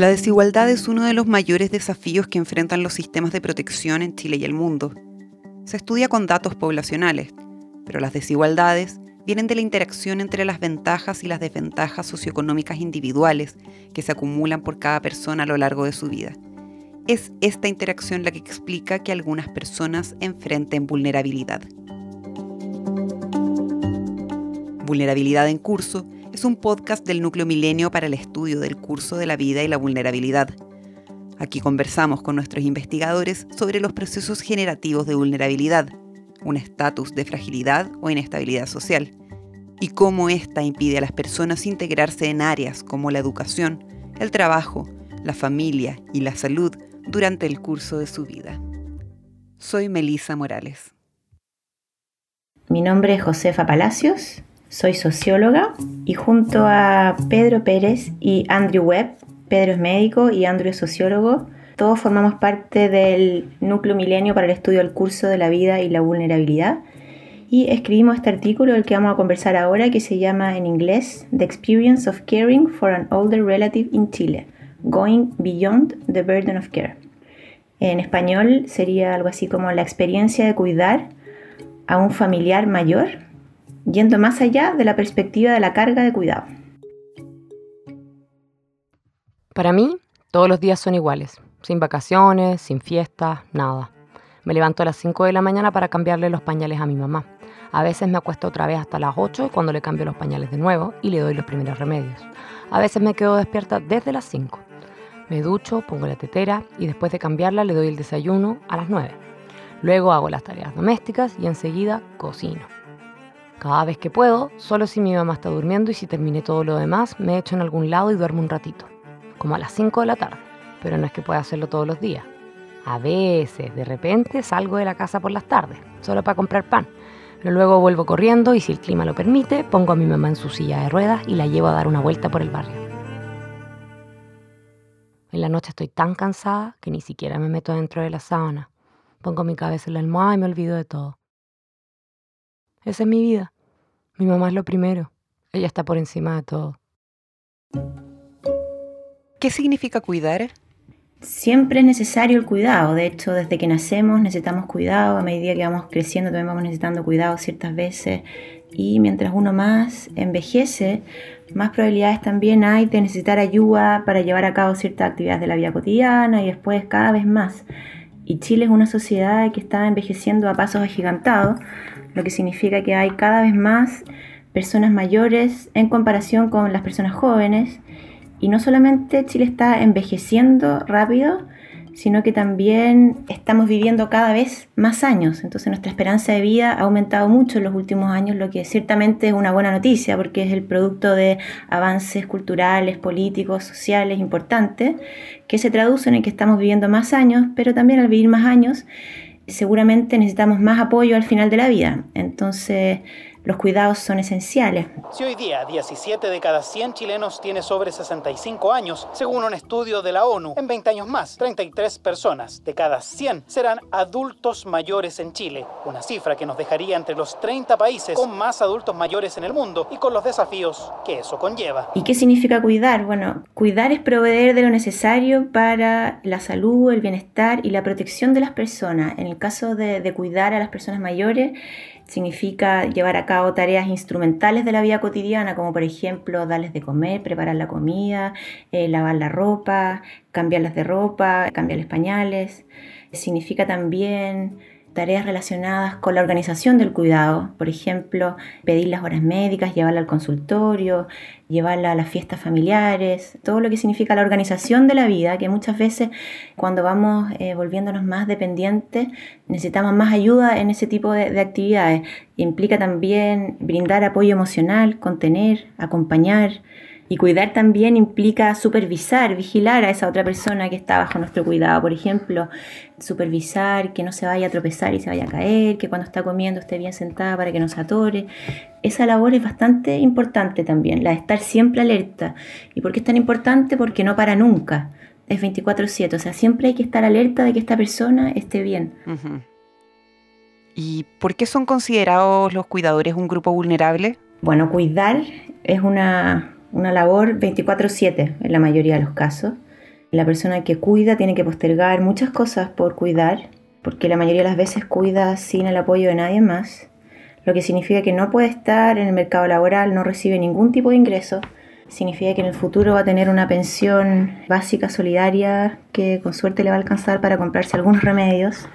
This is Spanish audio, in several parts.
La desigualdad es uno de los mayores desafíos que enfrentan los sistemas de protección en Chile y el mundo. Se estudia con datos poblacionales, pero las desigualdades vienen de la interacción entre las ventajas y las desventajas socioeconómicas individuales que se acumulan por cada persona a lo largo de su vida. Es esta interacción la que explica que algunas personas enfrenten vulnerabilidad. Vulnerabilidad en Curso es un podcast del Núcleo Milenio para el estudio del curso de la vida y la vulnerabilidad. Aquí conversamos con nuestros investigadores sobre los procesos generativos de vulnerabilidad, un estatus de fragilidad o inestabilidad social, y cómo ésta impide a las personas integrarse en áreas como la educación, el trabajo, la familia y la salud durante el curso de su vida. Soy Melisa Morales. Mi nombre es Josefa Palacios soy socióloga y junto a Pedro Pérez y Andrew Webb, Pedro es médico y Andrew es sociólogo, todos formamos parte del Núcleo Milenio para el estudio del curso de la vida y la vulnerabilidad. Y escribimos este artículo del que vamos a conversar ahora que se llama en inglés The Experience of Caring for an Older Relative in Chile, Going Beyond the Burden of Care. En español sería algo así como la experiencia de cuidar a un familiar mayor yendo más allá de la perspectiva de la carga de cuidado. Para mí, todos los días son iguales, sin vacaciones, sin fiestas, nada. Me levanto a las 5 de la mañana para cambiarle los pañales a mi mamá. A veces me acuesto otra vez hasta las 8 cuando le cambio los pañales de nuevo y le doy los primeros remedios. A veces me quedo despierta desde las 5. Me ducho, pongo la tetera y después de cambiarla le doy el desayuno a las 9. Luego hago las tareas domésticas y enseguida cocino. Cada vez que puedo, solo si mi mamá está durmiendo y si terminé todo lo demás, me echo en algún lado y duermo un ratito, como a las 5 de la tarde, pero no es que pueda hacerlo todos los días. A veces, de repente, salgo de la casa por las tardes, solo para comprar pan, pero luego vuelvo corriendo y si el clima lo permite, pongo a mi mamá en su silla de ruedas y la llevo a dar una vuelta por el barrio. En la noche estoy tan cansada que ni siquiera me meto dentro de la sábana. Pongo mi cabeza en la almohada y me olvido de todo. Esa es mi vida. Mi mamá es lo primero. Ella está por encima de todo. ¿Qué significa cuidar? Siempre es necesario el cuidado. De hecho, desde que nacemos necesitamos cuidado. A medida que vamos creciendo también vamos necesitando cuidado ciertas veces. Y mientras uno más envejece, más probabilidades también hay de necesitar ayuda para llevar a cabo ciertas actividades de la vida cotidiana y después cada vez más. Y Chile es una sociedad que está envejeciendo a pasos agigantados lo que significa que hay cada vez más personas mayores en comparación con las personas jóvenes. Y no solamente Chile está envejeciendo rápido, sino que también estamos viviendo cada vez más años. Entonces nuestra esperanza de vida ha aumentado mucho en los últimos años, lo que ciertamente es una buena noticia porque es el producto de avances culturales, políticos, sociales importantes, que se traducen en que estamos viviendo más años, pero también al vivir más años seguramente necesitamos más apoyo al final de la vida. Entonces, los cuidados son esenciales. Si hoy día 17 de cada 100 chilenos tiene sobre 65 años, según un estudio de la ONU, en 20 años más, 33 personas de cada 100 serán adultos mayores en Chile, una cifra que nos dejaría entre los 30 países con más adultos mayores en el mundo y con los desafíos que eso conlleva. ¿Y qué significa cuidar? Bueno, cuidar es proveer de lo necesario para la salud, el bienestar y la protección de las personas. En el caso de, de cuidar a las personas mayores, significa llevar a cabo tareas instrumentales de la vida cotidiana, como por ejemplo darles de comer, preparar la comida, eh, lavar la ropa, cambiarles de ropa, cambiarles pañales. Significa también tareas relacionadas con la organización del cuidado, por ejemplo, pedir las horas médicas, llevarla al consultorio, llevarla a las fiestas familiares, todo lo que significa la organización de la vida, que muchas veces cuando vamos eh, volviéndonos más dependientes necesitamos más ayuda en ese tipo de, de actividades. Implica también brindar apoyo emocional, contener, acompañar, y cuidar también implica supervisar, vigilar a esa otra persona que está bajo nuestro cuidado. Por ejemplo, supervisar que no se vaya a tropezar y se vaya a caer, que cuando está comiendo esté bien sentada para que no se atore. Esa labor es bastante importante también, la de estar siempre alerta. ¿Y por qué es tan importante? Porque no para nunca. Es 24/7, o sea, siempre hay que estar alerta de que esta persona esté bien. ¿Y por qué son considerados los cuidadores un grupo vulnerable? Bueno, cuidar es una, una labor 24/7 en la mayoría de los casos. La persona que cuida tiene que postergar muchas cosas por cuidar, porque la mayoría de las veces cuida sin el apoyo de nadie más, lo que significa que no puede estar en el mercado laboral, no recibe ningún tipo de ingreso, significa que en el futuro va a tener una pensión básica solidaria que con suerte le va a alcanzar para comprarse algunos remedios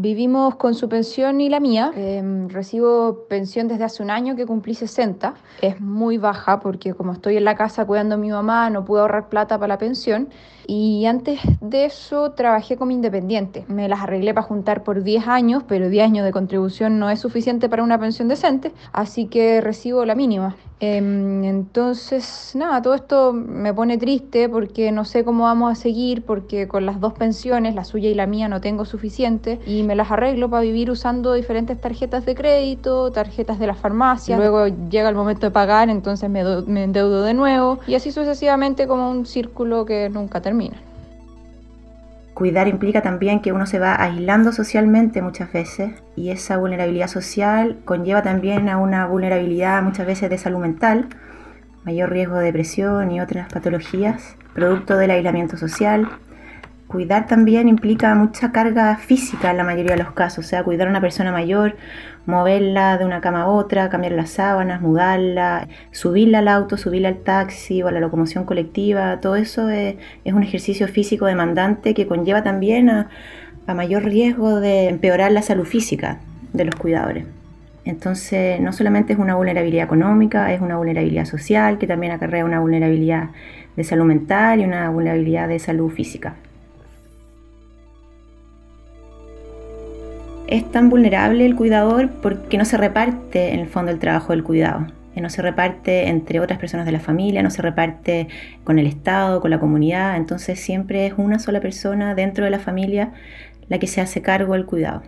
Vivimos con su pensión y la mía. Em, recibo pensión desde hace un año que cumplí 60. Es muy baja porque como estoy en la casa cuidando a mi mamá no puedo ahorrar plata para la pensión. Y antes de eso trabajé como independiente. Me las arreglé para juntar por 10 años, pero 10 años de contribución no es suficiente para una pensión decente, así que recibo la mínima. Em, entonces, nada, todo esto me pone triste porque no sé cómo vamos a seguir, porque con las dos pensiones, la suya y la mía, no tengo suficiente y me las arreglo para vivir usando diferentes tarjetas de crédito, tarjetas de la farmacia. Luego llega el momento de pagar, entonces me, me endeudo de nuevo y así sucesivamente como un círculo que nunca termina. Cuidar implica también que uno se va aislando socialmente muchas veces y esa vulnerabilidad social conlleva también a una vulnerabilidad muchas veces de salud mental, mayor riesgo de depresión y otras patologías, producto del aislamiento social, Cuidar también implica mucha carga física en la mayoría de los casos, o sea, cuidar a una persona mayor, moverla de una cama a otra, cambiar las sábanas, mudarla, subirla al auto, subirla al taxi o a la locomoción colectiva, todo eso es, un ejercicio físico demandante que conlleva también a, a mayor riesgo de empeorar la salud física de los cuidadores. Entonces, no solamente es una vulnerabilidad económica, es una vulnerabilidad social que también acarrea una vulnerabilidad de salud mental y una vulnerabilidad de salud física. Es tan vulnerable el cuidador porque no se reparte en el fondo el trabajo del cuidado. No se reparte entre otras personas de la familia, no se reparte con el Estado, con la comunidad. Entonces siempre es una sola persona dentro de la familia la que se hace cargo del cuidado.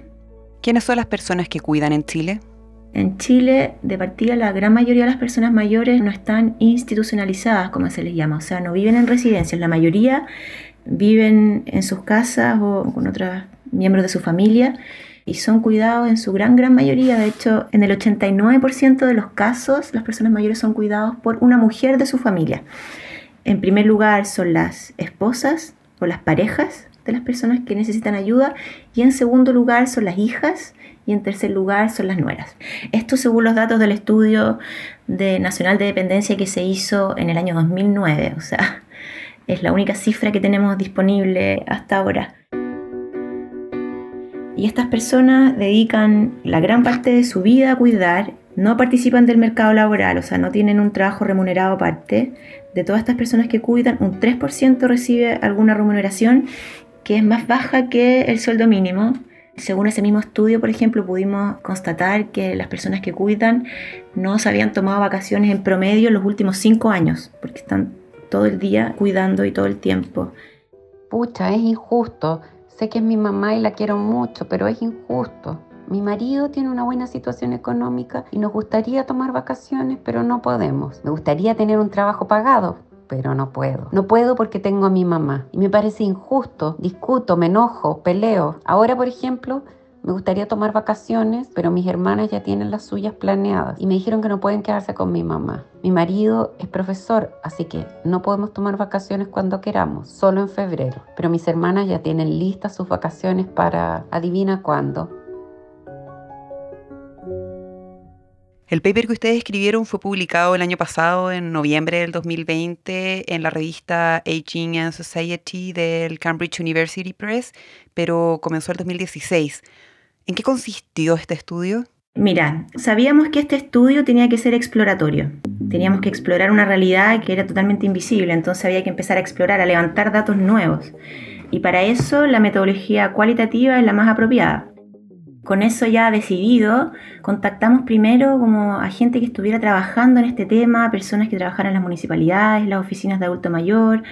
¿Quiénes son las personas que cuidan en Chile? En Chile, de partida, la gran mayoría de las personas mayores no están institucionalizadas, como se les llama, o sea, no viven en residencias. La mayoría viven en sus casas o con otros miembros de su familia y son cuidados en su gran, gran mayoría. De hecho, en el 89% de los casos, las personas mayores son cuidados por una mujer de su familia. En primer lugar son las esposas o las parejas de las personas que necesitan ayuda y en segundo lugar son las hijas y en tercer lugar son las nueras. Esto según los datos del estudio de Nacional de Dependencia que se hizo en el año 2009, o sea, es la única cifra que tenemos disponible hasta ahora. Y estas personas dedican la gran parte de su vida a cuidar, no participan del mercado laboral, o sea, no tienen un trabajo remunerado aparte. De todas estas personas que cuidan, un 3% recibe alguna remuneración que es más baja que el sueldo mínimo. Según ese mismo estudio, por ejemplo, pudimos constatar que las personas que cuidan no se habían tomado vacaciones en promedio en los últimos cinco años, porque están todo el día cuidando y todo el tiempo. Pucha, es injusto. Sé que es mi mamá y la quiero mucho, pero es injusto. Mi marido tiene una buena situación económica y nos gustaría tomar vacaciones, pero no podemos. Me gustaría tener un trabajo pagado, pero no puedo. No puedo porque tengo a mi mamá. Y me parece injusto. Discuto, me enojo, peleo. Ahora, por ejemplo, me gustaría tomar vacaciones, pero mis hermanas ya tienen las suyas planeadas y me dijeron que no pueden quedarse con mi mamá. Mi marido es profesor, así que no podemos tomar vacaciones cuando queramos, solo en febrero. Pero mis hermanas ya tienen listas sus vacaciones para adivina cuándo. El paper que ustedes escribieron fue publicado el año pasado, en noviembre del 2020, en la revista Aging and Society del Cambridge University Press, pero comenzó el 2016. ¿En qué consistió este estudio? Mira, sabíamos que este estudio tenía que ser exploratorio. Teníamos que explorar una realidad que era totalmente invisible, entonces había que empezar a explorar, a levantar datos nuevos. Y para eso la metodología cualitativa es la más apropiada. Con eso ya decidido, contactamos primero como a gente que estuviera trabajando en este tema, personas que trabajaran en las municipalidades, las oficinas de adulto mayor,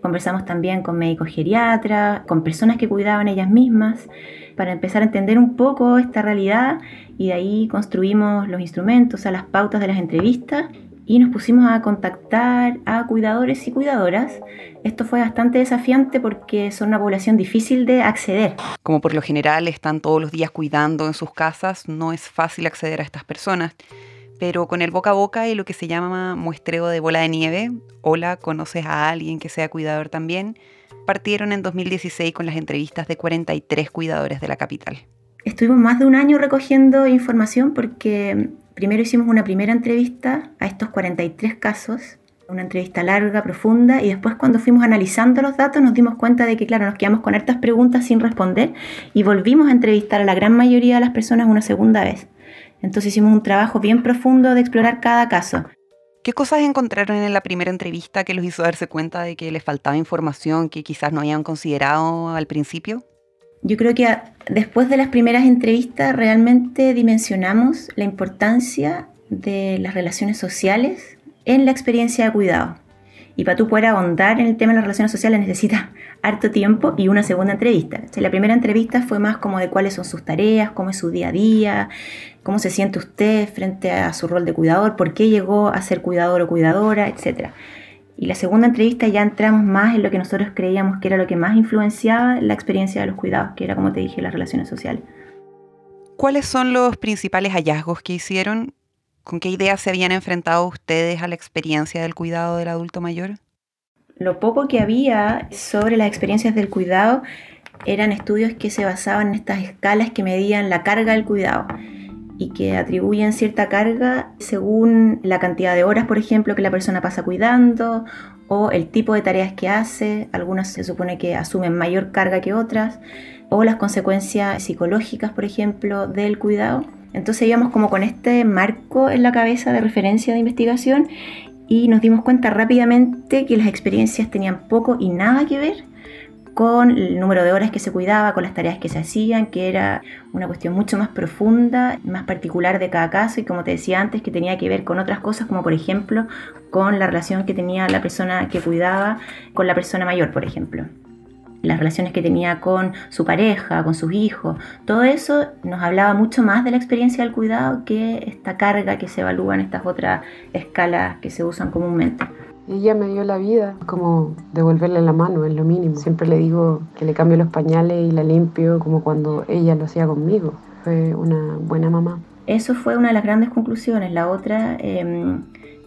conversamos también con médicos geriatras, con personas que cuidaban ellas mismas para empezar a entender un poco esta realidad. Y de ahí construimos los instrumentos, a las pautas de las entrevistas y nos pusimos a contactar a cuidadores y cuidadoras. Esto fue bastante desafiante porque son una población difícil de acceder. Como por lo general están todos los días cuidando en sus casas, no es fácil acceder a estas personas. pero con el boca a boca y lo que se llama muestreo de bola de nieve, hola, conoces a alguien que sea cuidador también, partieron en 2016 con las entrevistas de 43 cuidadores de la capital. Estuvimos más de un año recogiendo información porque primero hicimos una primera entrevista a estos 43 casos, una entrevista larga, profunda, y después cuando fuimos analizando los datos nos dimos cuenta de que, claro, nos quedamos con hartas preguntas sin responder y volvimos a entrevistar a la gran mayoría de las personas una segunda vez. Entonces hicimos un trabajo bien profundo de explorar cada caso. ¿Qué cosas encontraron en la primera entrevista que los hizo darse cuenta de que les faltaba información que quizás no habían considerado al principio? Yo creo que después de las primeras entrevistas realmente dimensionamos la importancia de las relaciones sociales en la experiencia de cuidado. Y para tú poder ahondar en el tema de las relaciones sociales necesitas harto tiempo y una segunda entrevista. la primera entrevista fue más como de cuáles son sus tareas, cómo es su día a día, cómo se siente usted frente a su rol de cuidador, por qué llegó a ser cuidador o cuidadora, etc. Y la segunda entrevista ya entramos más en lo que nosotros creíamos que era lo que más influenciaba la experiencia de los cuidados, que era, como te dije, las relaciones sociales. ¿Cuáles son los principales hallazgos que hicieron ¿Con qué ideas se habían enfrentado ustedes a la experiencia del cuidado del adulto mayor? Lo poco que había sobre las experiencias del cuidado eran estudios que se basaban en estas escalas que medían la carga del cuidado y que atribuyen cierta carga según la cantidad de horas, por ejemplo, que la persona pasa cuidando o el tipo de tareas que hace. Algunas se supone que asumen mayor carga que otras o las consecuencias psicológicas, por ejemplo, del cuidado. Entonces íbamos como con este marco en la cabeza de referencia de investigación y nos dimos cuenta rápidamente que las experiencias tenían poco y nada que ver con el número de horas que se cuidaba, con las tareas que se hacían, que era una cuestión mucho más profunda, más particular de cada caso. Y como te decía antes, que tenía que ver con otras cosas, como por ejemplo con la relación que tenía la persona que cuidaba con la persona mayor, por ejemplo. Las relaciones que tenía con su pareja, con sus hijos, todo eso nos hablaba mucho más de la experiencia del cuidado que esta carga que se evalúa en estas otras escalas que se usan comúnmente. Ella me dio la vida, como devolverle la mano, es lo mínimo. Siempre le digo que le cambio los pañales y la limpio como cuando ella lo hacía conmigo. Fue una buena mamá. Eso fue una de las grandes conclusiones. La otra... Em,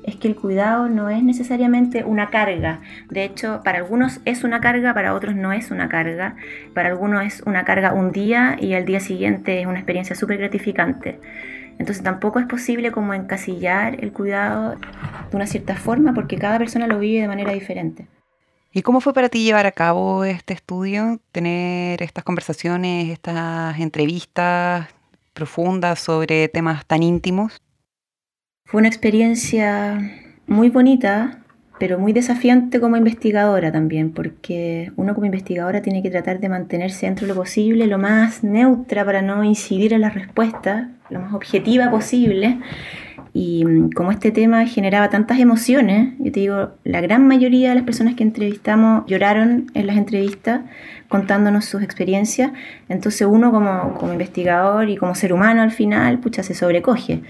es que el cuidado no es necesariamente una carga. De hecho, para algunos es una carga, para otros no es una carga. Para algunos es una carga un día y al día siguiente es una experiencia súper gratificante. Entonces tampoco es posible como encasillar el cuidado de una cierta forma porque cada persona lo vive de manera diferente. ¿Y cómo fue para ti llevar a cabo este estudio, tener estas conversaciones, estas entrevistas profundas sobre temas tan íntimos? Fue una experiencia muy bonita, pero muy desafiante como investigadora también, porque uno como investigadora tiene que tratar de mantenerse dentro de lo posible, lo más neutra para no incidir en las respuestas, lo más objetiva posible. Y mm, como este tema generaba tantas emociones, yo te digo, la gran mayoría de las personas que entrevistamos lloraron en las entrevistas contándonos sus experiencias, entonces uno como, como investigador y como ser humano al final, pucha, se sobrecoge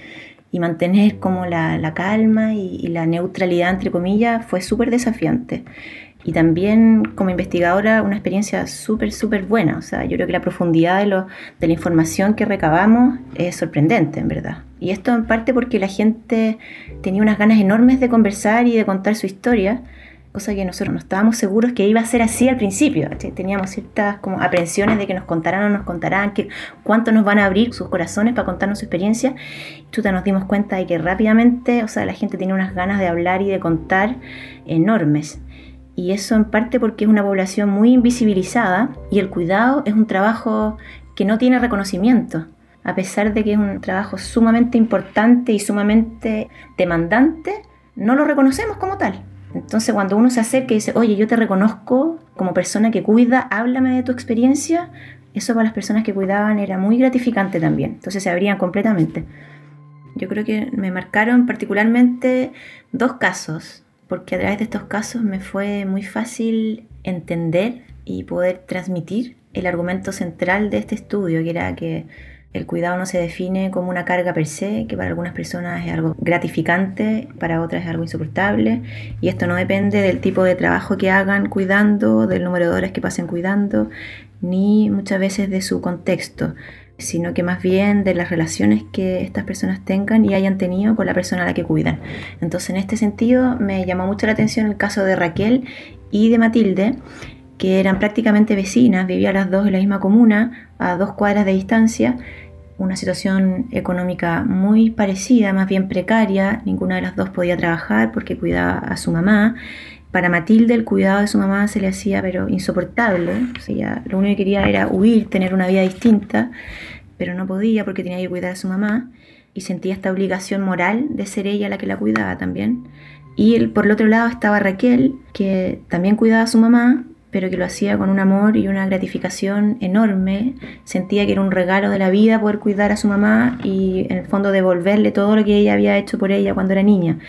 y mantener como la, calma y, la neutralidad, entre comillas, fue súper desafiante. Y también como investigadora una experiencia súper, súper buena. O sea, yo creo que la profundidad de, lo, de la información que recabamos es sorprendente, en verdad. Y esto en parte porque la gente tenía unas ganas enormes de conversar y de contar su historia cosa que nosotros no estábamos seguros que iba a ser así al principio. Teníamos ciertas como aprensiones de que nos contarán o nos contarán, que cuánto nos van a abrir sus corazones para contarnos su experiencia. Y nos dimos cuenta de que rápidamente, o sea, la gente tiene unas ganas de hablar y de contar enormes. Y eso en parte porque es una población muy invisibilizada y el cuidado es un trabajo que no tiene reconocimiento a pesar de que es un trabajo sumamente importante y sumamente demandante, no lo reconocemos como tal. Entonces cuando uno se acerca y dice, oye, yo te reconozco como persona que cuida, háblame de tu experiencia, eso para las personas que cuidaban era muy gratificante también. Entonces se abrían completamente. Yo creo que me marcaron particularmente dos casos, porque a través de estos casos me fue muy fácil entender y poder transmitir el argumento central de este estudio, que era que el cuidado no se define como una carga per se, que para algunas personas es algo gratificante, para otras es algo insoportable, y esto no depende del tipo de trabajo que hagan cuidando, del número de horas que pasen cuidando, ni muchas veces de su contexto. sino que más bien de las relaciones que estas personas tengan y hayan tenido con la persona a la que cuidan. Entonces, en este sentido, me llamó mucho la atención el caso de Raquel y de Matilde, que eran prácticamente vecinas, vivían las dos en la misma comuna, a dos cuadras de distancia, una situación económica muy parecida, más bien precaria, ninguna de las dos podía trabajar porque cuidaba a su mamá. Para Matilde el cuidado de su mamá se le hacía pero insoportable, o lo único que quería era huir, tener una vida distinta, pero no podía porque tenía que cuidar a su mamá y sentía esta obligación moral de ser ella la que la cuidaba también. Y por el otro lado estaba Raquel, que también cuidaba a su mamá, pero que lo hacía con un amor y una gratificación enorme. Sentía que era un regalo de la vida poder cuidar a su mamá y en el fondo devolverle todo lo que ella había hecho por ella cuando era niña,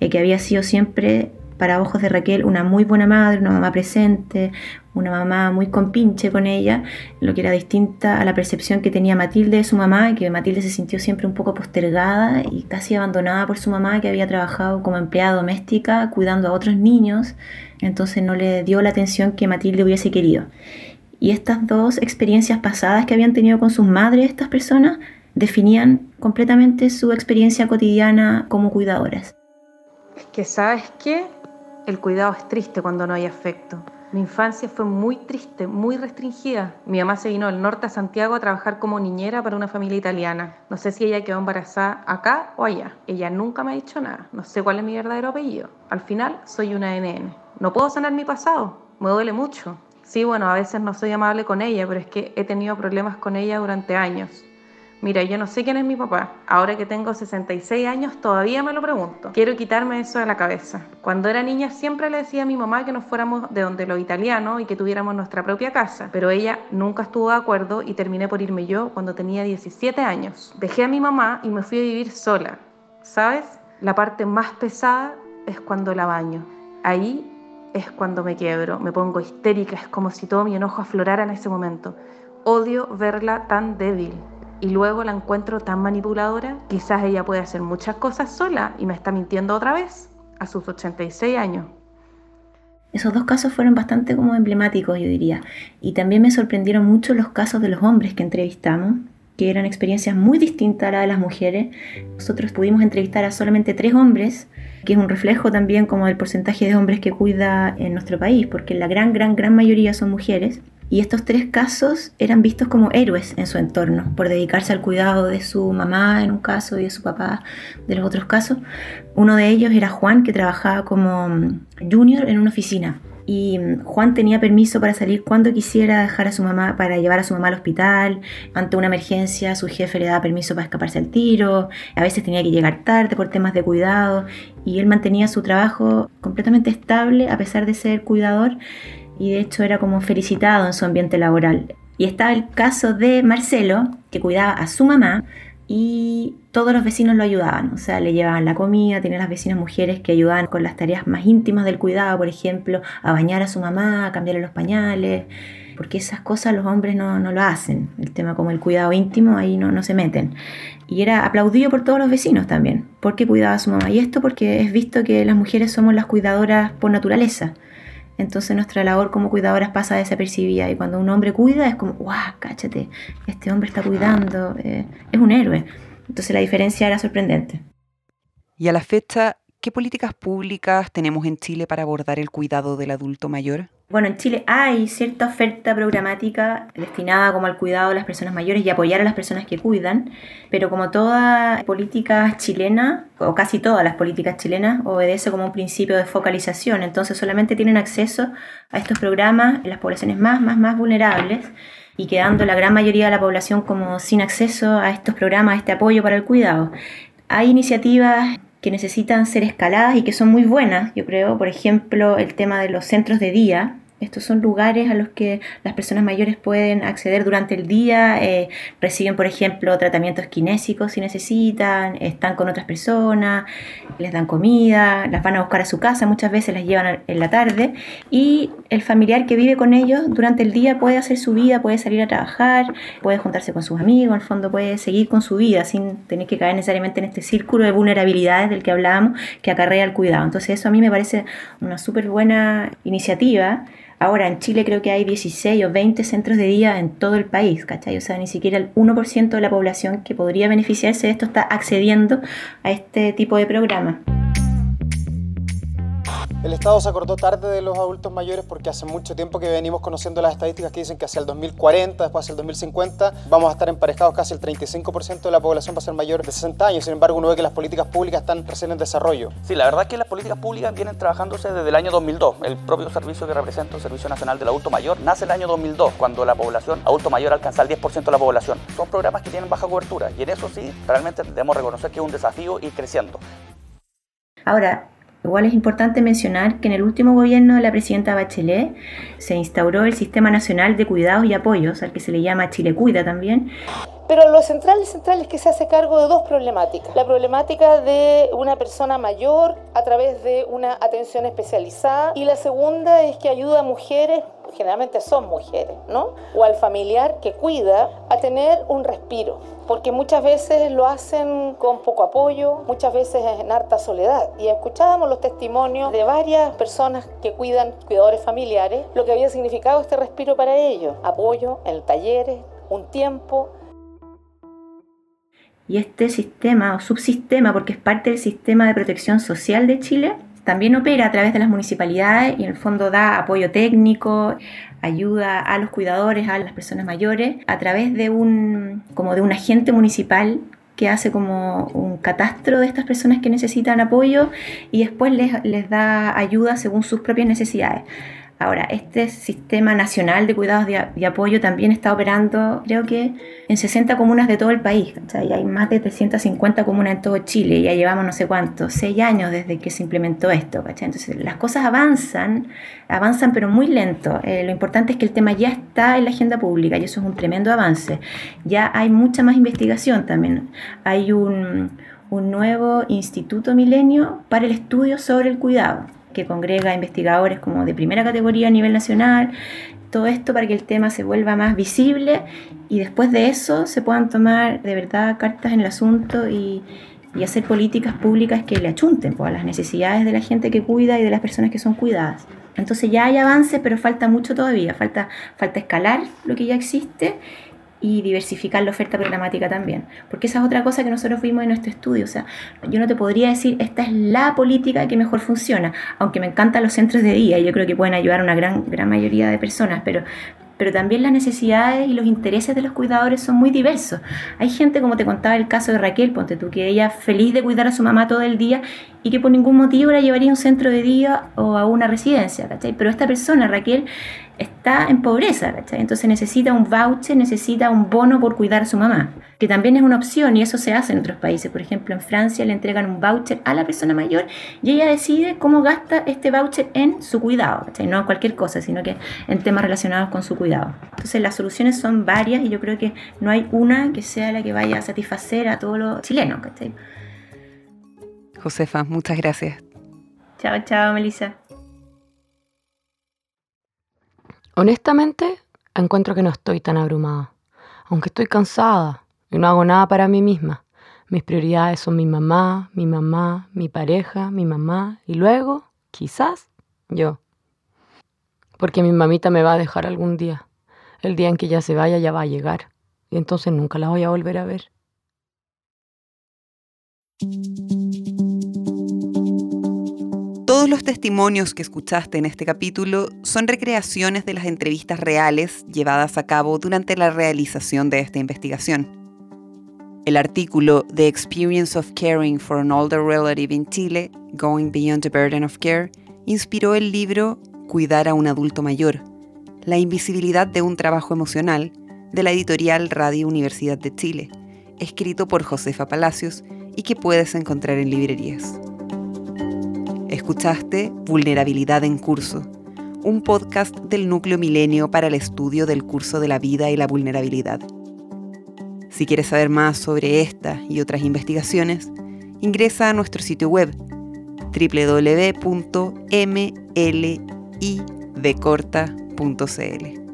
eh, que había sido siempre para ojos de Raquel una muy buena madre, una mamá presente, una mamá muy compinche con ella, lo que era distinta a la percepción que tenía Matilde de su mamá, que Matilde se sintió siempre un poco postergada y casi abandonada por su mamá, que había trabajado como empleada doméstica cuidando a otros niños, entonces no le dio la atención que Matilde hubiese querido. Y estas dos experiencias pasadas que habían tenido con sus madres estas personas definían completamente su experiencia cotidiana como cuidadoras. Es que, ¿sabes qué? El cuidado es triste cuando no hay afecto. Mi infancia fue muy triste, muy restringida. Mi mamá se vino del norte a Santiago a trabajar como niñera para una familia italiana. No sé si ella quedó embarazada acá o allá. Ella nunca me ha dicho nada. No sé cuál es mi verdadero apellido. Al final, soy una NN. No puedo sanar mi pasado. Me duele mucho. Sí, bueno, a veces no soy amable con ella, pero es que he tenido problemas con ella durante años. Mira, yo no sé quién es mi papá. Ahora que tengo 66 años todavía me lo pregunto. Quiero quitarme eso de la cabeza. Cuando era niña siempre le decía a mi mamá que nos fuéramos de donde los italianos y que tuviéramos nuestra propia casa, pero ella nunca estuvo de acuerdo y terminé por irme yo cuando tenía 17 años. Dejé a mi mamá y me fui a vivir sola. ¿Sabes? La parte más pesada es cuando la baño. Ahí es cuando me quiebro, me pongo histérica, es como si todo mi enojo aflorara en ese momento. Odio verla tan débil y luego la encuentro tan manipuladora, quizás ella puede hacer muchas cosas sola y me está mintiendo otra vez a sus 86 años. Esos dos casos fueron bastante como emblemáticos, yo diría. Y también me sorprendieron mucho los casos de los hombres que entrevistamos, que eran experiencias muy distintas a las de las mujeres. Nosotros pudimos entrevistar a solamente tres hombres, que es un reflejo también como del porcentaje de hombres que cuida en nuestro país, porque la gran, gran, gran mayoría son mujeres. Y estos tres casos eran vistos como héroes en su entorno, por dedicarse al cuidado de su mamá en un caso y de su papá de los otros casos. Uno de ellos era Juan, que trabajaba como mm, junior en una oficina. Y mm, Juan tenía permiso para salir cuando quisiera dejar a su mamá, para llevar a su mamá al hospital. Ante una emergencia, su jefe le daba permiso para escaparse al tiro. A veces tenía que llegar tarde por temas de cuidado. Y él mantenía su trabajo completamente estable a pesar de ser cuidador y de hecho era como felicitado en su ambiente laboral. Y estaba el caso de Marcelo, que cuidaba a su mamá y todos los vecinos lo ayudaban, o sea, le llevaban la comida, tenía las vecinas mujeres que ayudaban con las tareas más íntimas del cuidado, por ejemplo, a bañar a su mamá, a cambiarle los pañales, porque esas cosas los hombres no, no lo hacen, el tema como el cuidado íntimo ahí no, no se meten. Y era aplaudido por todos los vecinos también, porque cuidaba a su mamá. Y esto porque es visto que las mujeres somos las cuidadoras por naturaleza. Entonces nuestra labor como cuidadoras pasa desapercibida y cuando un hombre cuida es como, guau, cáchate, este hombre está cuidando, eh, es un héroe. Entonces la diferencia era sorprendente. Y a la fecha, ¿qué políticas públicas tenemos en Chile para abordar el cuidado del adulto mayor? Bueno, en Chile hay cierta oferta programática destinada como al cuidado de las personas mayores y apoyar a las personas que cuidan, pero como toda política chilena, o casi todas las políticas chilenas, obedece como un principio de focalización, entonces solamente tienen acceso a estos programas en las poblaciones más, más, más vulnerables y quedando la gran mayoría de la población como sin acceso a estos programas, a este apoyo para el cuidado. Hay iniciativas que necesitan ser escaladas y que son muy buenas, yo creo. Por ejemplo, el tema de los centros de día, estos son lugares a los que las personas mayores pueden acceder durante el día, eh, reciben, por ejemplo, tratamientos kinésicos si necesitan, están con otras personas, les dan comida, las van a buscar a su casa, muchas veces las llevan en la tarde y el familiar que vive con ellos durante el día puede hacer su vida, puede salir a trabajar, puede juntarse con sus amigos, en el fondo puede seguir con su vida sin tener que caer necesariamente en este círculo de vulnerabilidades del que hablábamos que acarrea el cuidado. Entonces eso a mí me parece una súper buena iniciativa Ahora, en Chile creo que hay 16 o 20 centros de día en todo el país, ¿cachai? O sea, ni siquiera el 1% de la población que podría beneficiarse de esto está accediendo a este tipo de programa. El Estado se acordó tarde de los adultos mayores porque hace mucho tiempo que venimos conociendo las estadísticas que dicen que hacia el 2040, después hacia el 2050, vamos a estar emparejados casi el 35% de la población va a ser mayor de 60 años. Sin embargo, uno ve que las políticas públicas están recién en desarrollo. Sí, la verdad es que las políticas públicas vienen trabajándose desde el año 2002. El propio servicio que representa el Servicio Nacional del Adulto Mayor nace el año 2002, cuando la población adulto mayor alcanza el 10% de la población. Son programas que tienen baja cobertura y en eso sí, realmente debemos reconocer que es un desafío ir creciendo. Ahora, Igual es importante mencionar que en el último gobierno de la presidenta Bachelet se instauró el Sistema Nacional de Cuidados y Apoyos, al que se le llama Chile Cuida también. Pero lo central, central es que se hace cargo de dos problemáticas. La problemática de una persona mayor a través de una atención especializada y la segunda es que ayuda a mujeres generalmente son mujeres, ¿no? O al familiar que cuida a tener un respiro, porque muchas veces lo hacen con poco apoyo, muchas veces en harta soledad. Y escuchábamos los testimonios de varias personas que cuidan, cuidadores familiares, lo que había significado este respiro para ellos, apoyo en talleres, un tiempo, y este sistema o subsistema, porque es parte del sistema de protección social de Chile, también opera a través de las municipalidades y en el fondo da apoyo técnico, ayuda a los cuidadores, a las personas mayores, a través de un, como de un agente municipal que hace como un catastro de estas personas que necesitan apoyo y después les, les da ayuda según sus propias necesidades. Ahora, este sistema nacional de cuidados de, apoyo también está operando, creo que en 60 comunas de todo el país. y hay más de 350 comunas en todo Chile. Ya llevamos no sé cuánto, seis años desde que se implementó esto. Entonces, las cosas avanzan, avanzan pero muy lento. Eh, lo importante es que el tema ya está en la agenda pública y eso es un tremendo avance. Ya hay mucha más investigación también. Hay un nuevo Instituto Milenio para el estudio sobre el cuidado que congrega investigadores como de primera categoría a nivel nacional, todo esto para que el tema se vuelva más visible y después de eso se puedan tomar de verdad cartas en el asunto y, hacer políticas públicas que le achunten pues, a las necesidades de la gente que cuida y de las personas que son cuidadas. Entonces ya hay avance, pero falta mucho todavía, falta, falta escalar lo que ya existe y diversificar la oferta programática también. Porque esa es otra cosa que nosotros vimos en nuestro estudio. O sea, yo no te podría decir, esta es la política que mejor funciona, aunque me encantan los centros de día y yo creo que pueden ayudar a una gran, gran mayoría de personas, pero, pero también las necesidades y los intereses de los cuidadores son muy diversos. Hay gente, como te contaba el caso de Raquel, ponte tú, que ella feliz de cuidar a su mamá todo el día y que por ningún motivo la llevaría a un centro de día o a una residencia. Pero esta persona, Raquel, está en pobreza, ¿cachai? Entonces necesita un voucher, necesita un bono por cuidar a su mamá, que también es una opción y eso se hace en otros países. Por ejemplo, en Francia le entregan un voucher a la persona mayor y ella decide cómo gasta este voucher en su cuidado, ¿cachai? No en cualquier cosa, sino que en temas relacionados con su cuidado. Entonces las soluciones son varias y yo creo que no hay una que sea la que vaya a satisfacer a todos los chilenos, ¿cachai? Josefa, muchas gracias. Chao, chao, Melissa. Honestamente, encuentro que no estoy tan abrumada, aunque estoy cansada y no hago nada para mí misma. Mis prioridades son mi mamá, mi mamá, mi pareja, mi mamá y luego, quizás, yo. Porque mi mamita me va a dejar algún día. El día en que ella se vaya ya va a llegar y entonces nunca la voy a volver a ver. Todos los testimonios que escuchaste en este capítulo son recreaciones de las entrevistas reales llevadas a cabo durante la realización de esta investigación. El artículo The Experience of Caring for an Older Relative in Chile, Going Beyond the Burden of Care, inspiró el libro Cuidar a un adulto mayor, la invisibilidad de un trabajo emocional, de la editorial Radio Universidad de Chile, escrito por Josefa Palacios y que puedes encontrar en librerías. Escuchaste Vulnerabilidad en Curso, un podcast del Núcleo Milenio para el estudio del curso de la vida y la vulnerabilidad. Si quieres saber más sobre esta y otras investigaciones, ingresa a nuestro sitio web www.mlidecorta.cl.